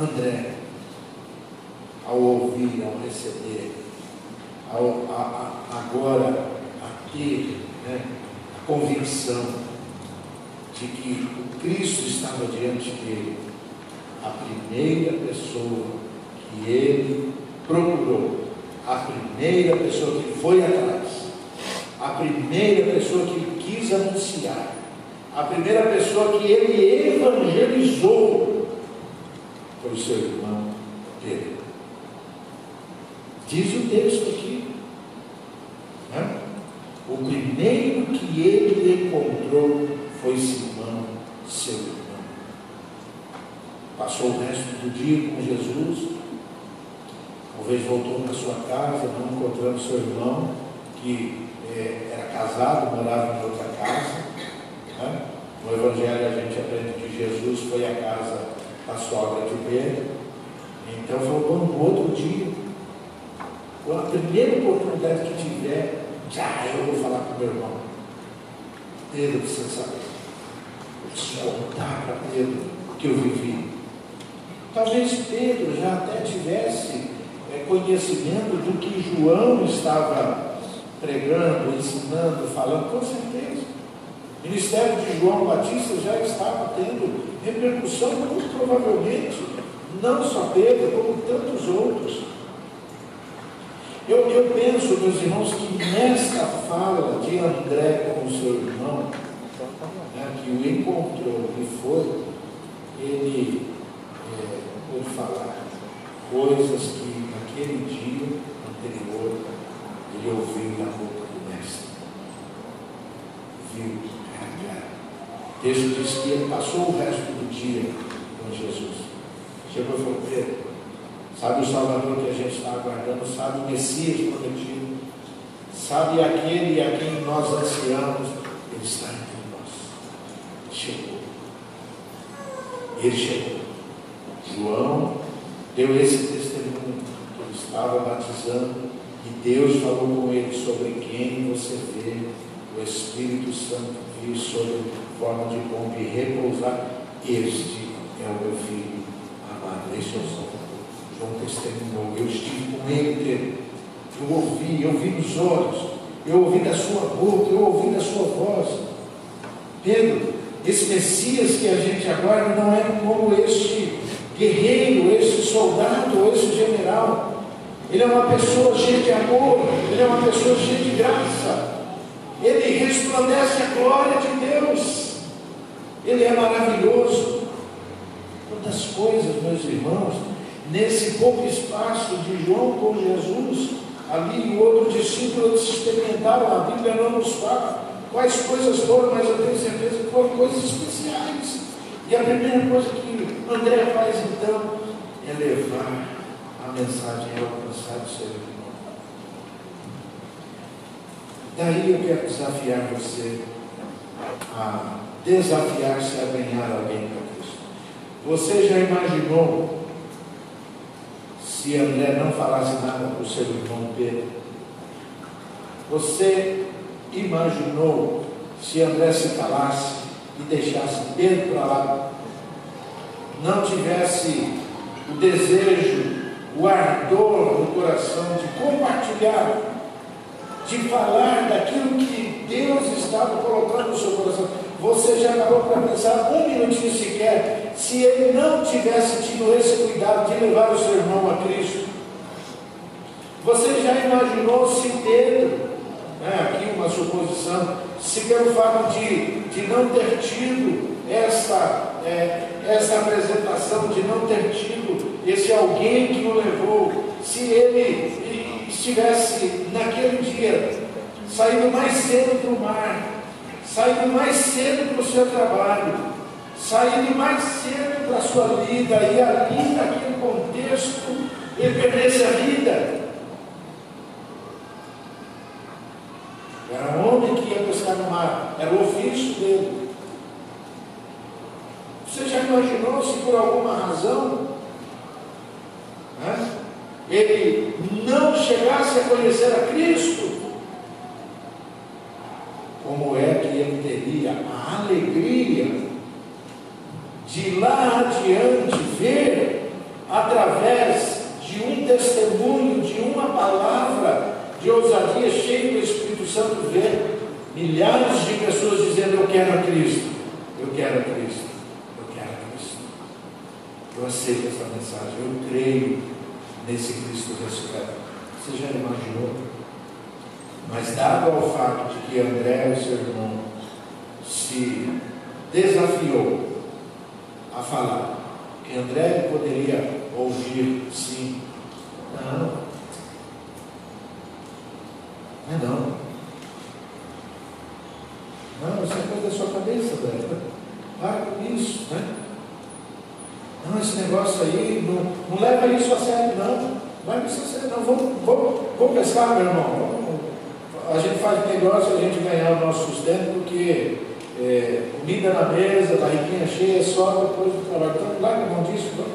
André, ao ouvir, ao receber, ao, a, a, agora a ter né, a convicção de que o Cristo estava diante dele, a primeira pessoa que ele procurou, a primeira pessoa que foi atrás, a primeira pessoa que quis anunciar, a primeira pessoa que ele evangelizou foi o seu irmão Pedro. Diz o texto aqui. Né? O primeiro que ele encontrou foi Simão, seu irmão. Passou o resto do dia com Jesus. Talvez voltou para sua casa, não encontrando seu irmão, que é, era casado, morava em outra casa. Né? No Evangelho a gente aprende que Jesus foi à casa da sogra de Pedro. Então falou, no outro dia, com a primeira oportunidade que tiver, já eu vou falar com meu irmão. Pedro precisa saber. Preciso contar para Pedro o que eu vivi. Talvez Pedro já até tivesse é, conhecimento do que João estava pregando, ensinando, falando, com certeza. O ministério de João Batista já estava tendo repercussão, muito provavelmente, não só Pedro, como tantos outros. Eu, eu penso, meus irmãos, que nesta fala de André com o seu irmão, né, que o encontrou e foi, ele pôde falar coisas que naquele dia anterior ele ouviu na boca do mestre. Viu o texto diz que ele passou o resto do dia com Jesus. Chegou e falou, Pedro, sabe o Salvador que a gente está aguardando, sabe o Messias prometido, sabe aquele a quem nós ansiamos, ele está entre nós. Chegou. Ele chegou. João deu esse testemunho que ele estava batizando e Deus falou com ele sobre quem você vê o Espírito Santo vir sobre forma de pomba e repousar. Este é o meu filho amado, este é o Salvador. João testemunhou, eu estive com ele, eu ouvi, eu vi nos olhos, eu ouvi da sua boca, eu ouvi da sua voz. Pedro, esse Messias que a gente aguarda não é como este guerreiro, este soldado, este general. Ele é uma pessoa cheia de amor, ele é uma pessoa cheia de graça. Ele resplandece a glória de Deus. Ele é maravilhoso. Quantas coisas, meus irmãos, nesse pouco espaço de João com Jesus, ali o outro discípulo, eles experimentaram, a Bíblia não nos fala quais coisas foram, mas eu tenho certeza que foram coisas especiais. E a primeira coisa que André faz então é levar a mensagem ao alcançar irmão. Daí eu quero desafiar você a desafiar-se a ganhar alguém para Cristo. Você já imaginou se André não falasse nada para o seu irmão Pedro? Você imaginou se André se calasse e deixasse Pedro para lá? Não tivesse o desejo, o ardor no coração de compartilhar de falar daquilo que Deus estava colocando no seu coração. Você já acabou para pensar um minutinho sequer se ele não tivesse tido esse cuidado de levar o seu irmão a Cristo? Você já imaginou se Pedro, né, aqui uma suposição, se pelo fato de, de não ter tido essa, é, essa apresentação, de não ter tido esse alguém que o levou, se ele estivesse naquele dia saindo mais cedo para o mar, saindo mais cedo para o seu trabalho, saindo mais cedo para a sua vida, e ali naquele contexto ele perdesse a vida. Era um homem que ia pescar no mar, dele. Você já imaginou se por alguma razão né, ele não chegasse a conhecer a Cristo, como é que ele teria a alegria de lá adiante ver, através de um testemunho, de uma palavra de ousadia cheia do Espírito Santo, ver milhares de pessoas dizendo: Eu quero a Cristo, eu quero a Cristo, eu quero a Cristo. Eu aceito essa mensagem, eu creio nesse Cristo ressurreto. Você já imaginou? Mas dado ao fato de que André, o seu irmão, se desafiou a falar, que André poderia ouvir sim, não, não é não. Não, isso é coisa da sua cabeça, velho. Para com isso, né? Não, esse negócio aí, não, não leva isso a sério, não. Isso a sério, não. Vamos, vamos, vamos pescar, meu irmão. Vamos, a gente faz negócio, a gente ganhar o nosso sustento, porque é, comida na mesa, barriguinha cheia, só depois do trabalho. Então, larga mão disso, vamos,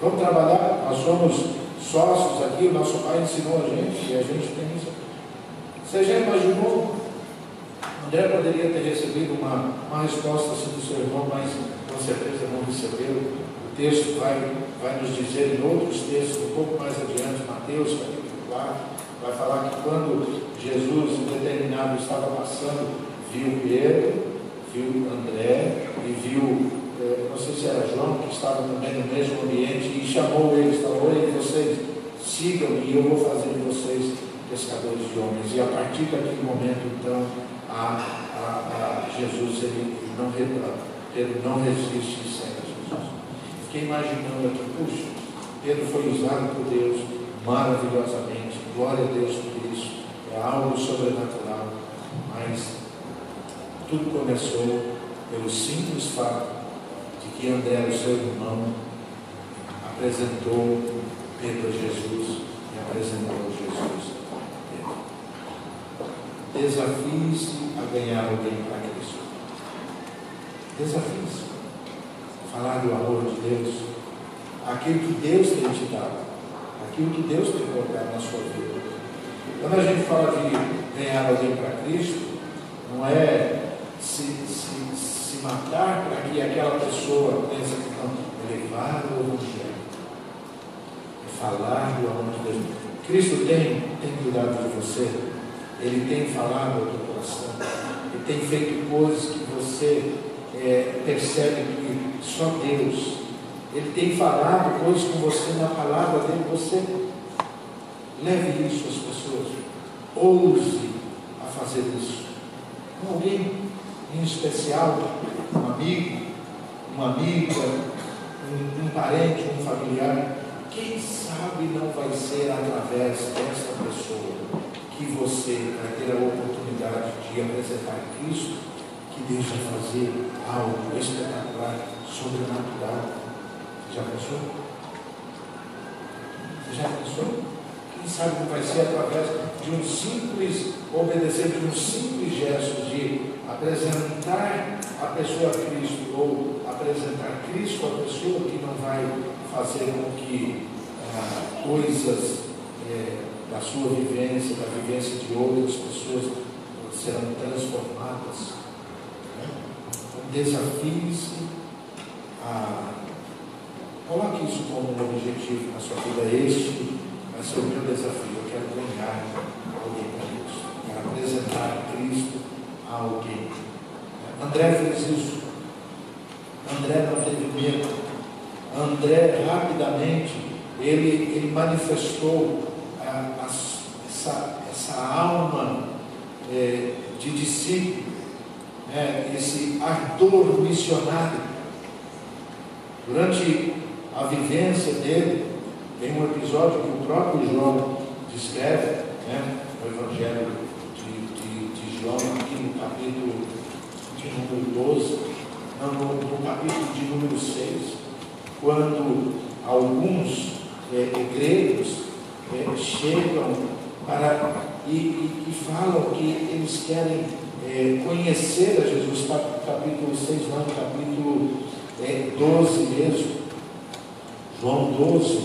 vamos trabalhar. Nós somos sócios aqui, o nosso pai ensinou a gente, e a gente tem isso. Você já imaginou? André poderia ter recebido uma, uma resposta assim do seu irmão, mas com certeza não recebeu texto vai, vai nos dizer em outros textos, um pouco mais adiante, Mateus capítulo 4, vai falar que quando Jesus, um determinado, estava passando, viu Pedro, viu André e viu, eh, não sei se era João, que estava também no mesmo ambiente, e chamou eles, falou, oi vocês, sigam e eu vou fazer de vocês pescadores de homens. E a partir daquele momento, então, a, a, a Jesus ele não, ele não resiste e Jesus. Fiquei imaginando aqui, puxa, Pedro foi usado por Deus maravilhosamente, glória a Deus por isso, é algo sobrenatural, mas tudo começou pelo simples fato de que André, o seu irmão, apresentou Pedro a Jesus e apresentou Jesus. Desafie-se a ganhar alguém para Cristo. Desafie-se falar do amor de Deus, aquilo que Deus tem te dado, aquilo que Deus tem colocado na sua vida. Quando a gente fala de ganhar alguém para Cristo, não é se, se, se matar para que aquela pessoa pense que não, levar o Evangelho, é falar do amor de Deus. Cristo tem, tem cuidado de você, Ele tem falado ao teu coração, Ele tem feito coisas que você é, percebe que só Deus. Ele tem falado coisas com você na palavra dele, você leve isso às pessoas. Ouse a fazer isso. Com alguém em especial, um amigo, uma amiga, um, um parente, um familiar. Quem sabe não vai ser através dessa pessoa que você vai ter a oportunidade de apresentar Cristo, que vai fazer algo espetacular sobrenatural. Já pensou? Já pensou? Quem sabe não vai ser através de um simples, obedecer de um simples gesto de apresentar a pessoa a Cristo ou apresentar Cristo à pessoa que não vai fazer com que ah, coisas é, da sua vivência, da vivência de outras pessoas serão transformadas. Né? Então, desafie-se a. Coloque isso como um objetivo na sua vida. Este vai ser o meu desafio. Eu quero ganhar alguém para Deus. Quero apresentar Cristo a alguém. André fez isso. André não teve medo. André rapidamente ele, ele manifestou essa alma é, de discípulo, né, esse ardor missionário. Durante a vivência dele, tem um episódio que o próprio João descreve, né, Evangelho de, de, de João, aqui no capítulo de número 12, não, no, no capítulo de número 6, quando alguns é, gregos é, chegam para, e, e, e, falam que eles querem é, conhecer a Jesus, capítulo 6, não, capítulo é 12 mesmo, João 12,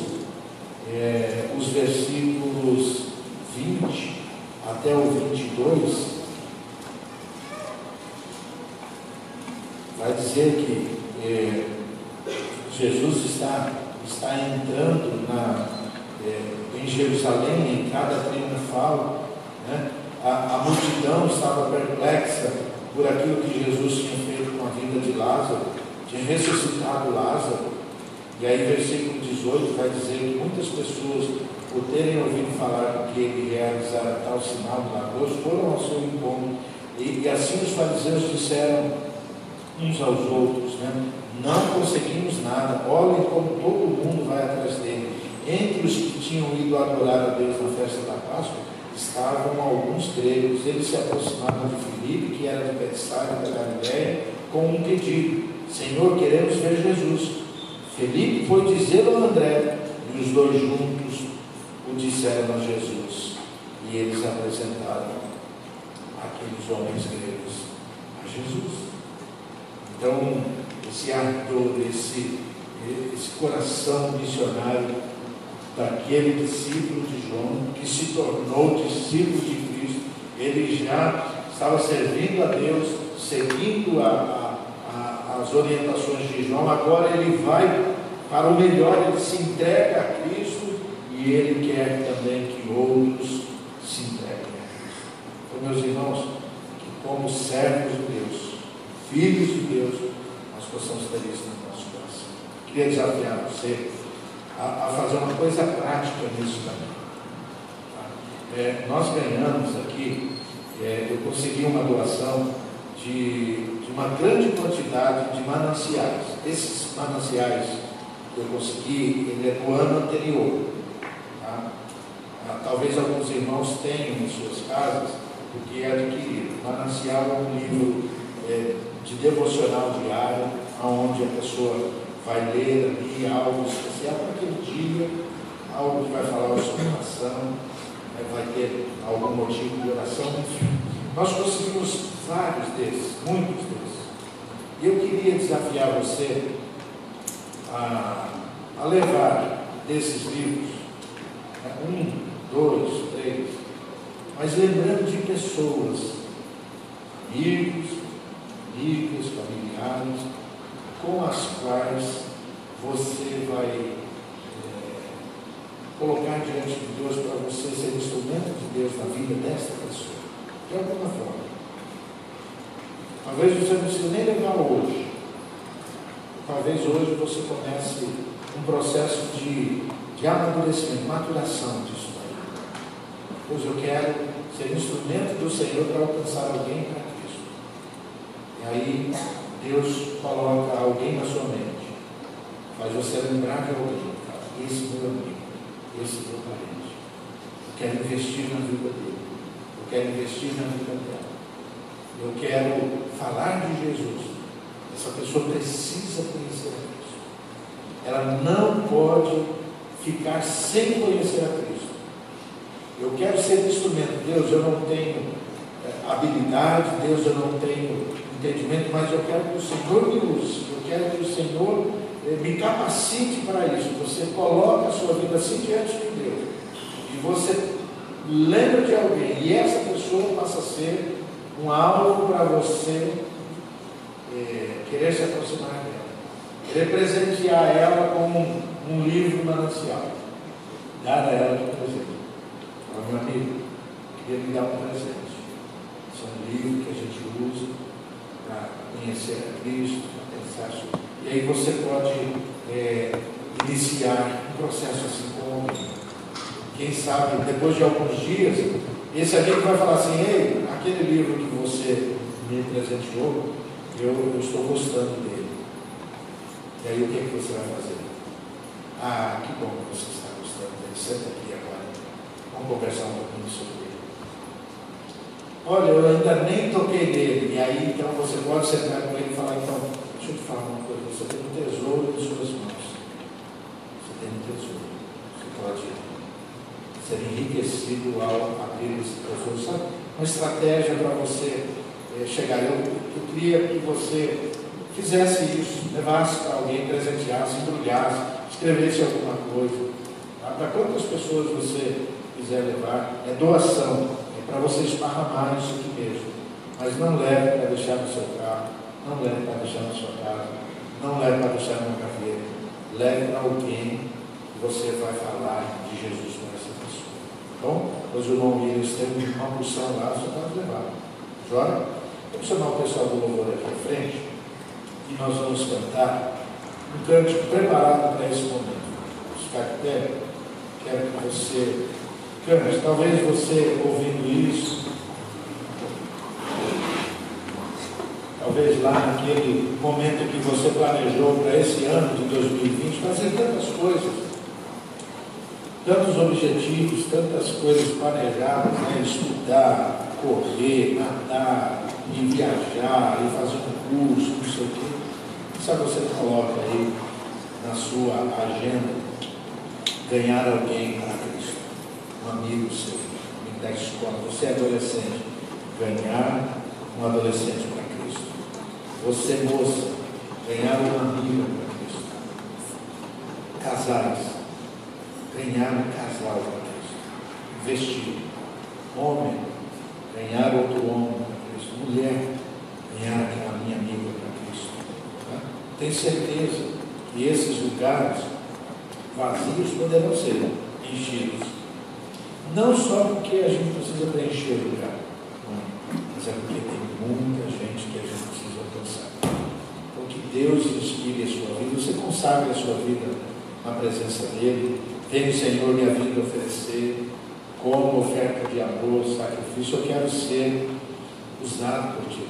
é, os versículos 20 até o 22, vai dizer que é, Jesus está, está entrando na, é, em Jerusalém, em cada triunfal, né? a, a multidão estava perplexa por aquilo que Jesus tinha feito com a vida de Lázaro tinha ressuscitado Lázaro, E aí, versículo 18 vai dizer que muitas pessoas, por terem ouvido falar que ele realizara tal sinal milagroso, foram ao seu encontro. E, e assim os fariseus disseram uns aos outros, né? não conseguimos nada, olhem como todo mundo vai atrás dele. Entre os que tinham ido adorar a Deus na festa da Páscoa, estavam alguns gregos. Eles se aproximaram de Filipe, que era Betsaida da Galiléia, com um pedido: Senhor, queremos ver Jesus. Felipe foi dizer ao André, e os dois juntos o disseram a Jesus. E eles apresentaram aqueles homens gregos a Jesus. Então, esse ardor, esse, esse coração missionário daquele discípulo de João, que se tornou discípulo de Cristo, ele já estava servindo a Deus, seguindo a, as orientações de João, agora ele vai para o melhor, ele se entrega a Cristo e ele quer também que outros se entreguem a Cristo. Então, meus irmãos, que como servos de Deus, filhos de Deus, nós possamos ter isso no nosso coração. Queria desafiar você a, a fazer uma coisa prática nisso também. Tá? É, nós ganhamos aqui, é, eu consegui uma doação de, de uma grande quantidade de mananciais. Esses mananciais que eu consegui, ele é do ano anterior. Tá? Ah, talvez alguns irmãos tenham em suas casas, porque é adquirido. Manancial é um livro é, de devocional diário, onde a pessoa vai ler ali algo especial para aquele dia, algo que vai falar sobre oração, né, vai ter algum motivo de oração. Nós conseguimos vários desses, muitos desses. E eu queria desafiar você a, a levar desses livros, né, um, dois, três, mas lembrando de pessoas, amigos, amigas, familiares, com as quais você vai é, colocar diante de Deus para você ser instrumento de Deus na vida desta pessoa de alguma forma. Talvez você não precise nem levar hoje. Talvez hoje você comece um processo de, de amadurecimento, maturação disso aí. Pois eu quero ser instrumento do Senhor para alcançar alguém para Cristo. E aí Deus coloca alguém na sua mente. Faz você lembrar de alguém. Esse meu amigo, esse meu parente. Eu quero investir na vida dele quero investir na vida dela. Eu quero falar de Jesus. Essa pessoa precisa conhecer a Cristo. Ela não pode ficar sem conhecer a Cristo. Eu quero ser instrumento. Deus, eu não tenho é, habilidade, Deus, eu não tenho entendimento, mas eu quero que o Senhor me use. Eu quero que o Senhor é, me capacite para isso. Você coloca a sua vida assim diante de Deus. E você lembra de alguém e essa pessoa passa a ser um alvo para você é, querer se aproximar dela, querer presentear ela com um, um livro manancial, dar a ela de presente. Fala, meu amigo, queria me dar um presente. Esse é um livro que a gente usa para conhecer a Cristo, para pensar sobre. E aí você pode é, iniciar um processo assim com alguém. Quem sabe, depois de alguns dias, esse amigo vai falar assim, ei, aquele livro que você me presenteou, eu, eu estou gostando dele. E aí o que, é que você vai fazer? Ah, que bom que você está gostando dele. Senta aqui agora. Vamos conversar um pouquinho sobre ele. Olha, eu ainda nem toquei nele. E aí então você pode sentar com ele e falar, então, deixa eu te falar uma coisa, você tem um tesouro em suas mãos. Você tem um tesouro. Você pode ser enriquecido ao abrir esse tesouro. Sabe? Uma estratégia para você é, chegar. Eu, eu queria que você fizesse isso, levasse para alguém, presenteasse, embrulhasse, escrevesse alguma coisa. Tá? Para quantas pessoas você quiser levar, é doação, é para você esparramar isso aqui mesmo. Mas não leve para deixar no seu carro, não leve para deixar na sua casa, não leve para deixar numa gaveta. Leve para alguém que você vai falar de Jesus então, os irmãos Williams têm uma porção lá, você pode levar. Joia? Vamos chamar o pessoal do louvor aqui à frente e nós vamos cantar um cântico preparado para esse momento. Ficar de pé, quero que você cante. Talvez você ouvindo isso, talvez lá naquele momento que você planejou para esse ano de 2020, fazer tantas coisas tantos objetivos, tantas coisas planejadas, né? estudar, correr, nadar, e viajar, e fazer um curso, não sei o quê. Só você coloca aí na sua agenda ganhar alguém para Cristo, um amigo seu, um da escola, você é adolescente, ganhar um adolescente. Você, moça, ganhar uma amiga para Cristo. Casais, ganhar um casal para Cristo. Investir. Homem, ganhar outro homem para Cristo. Mulher, ganhar aquela minha amiga para Cristo. Tá? Tenho certeza que esses lugares vazios poderão ser enchidos. Não só porque a gente precisa preencher o lugar, mas é porque tem muita gente que a gente precisa Deus inspire a sua vida, você consagre a sua vida na presença dEle, tenho, Senhor, minha vida a oferecer como oferta de amor, sacrifício, eu quero ser usado por Ti.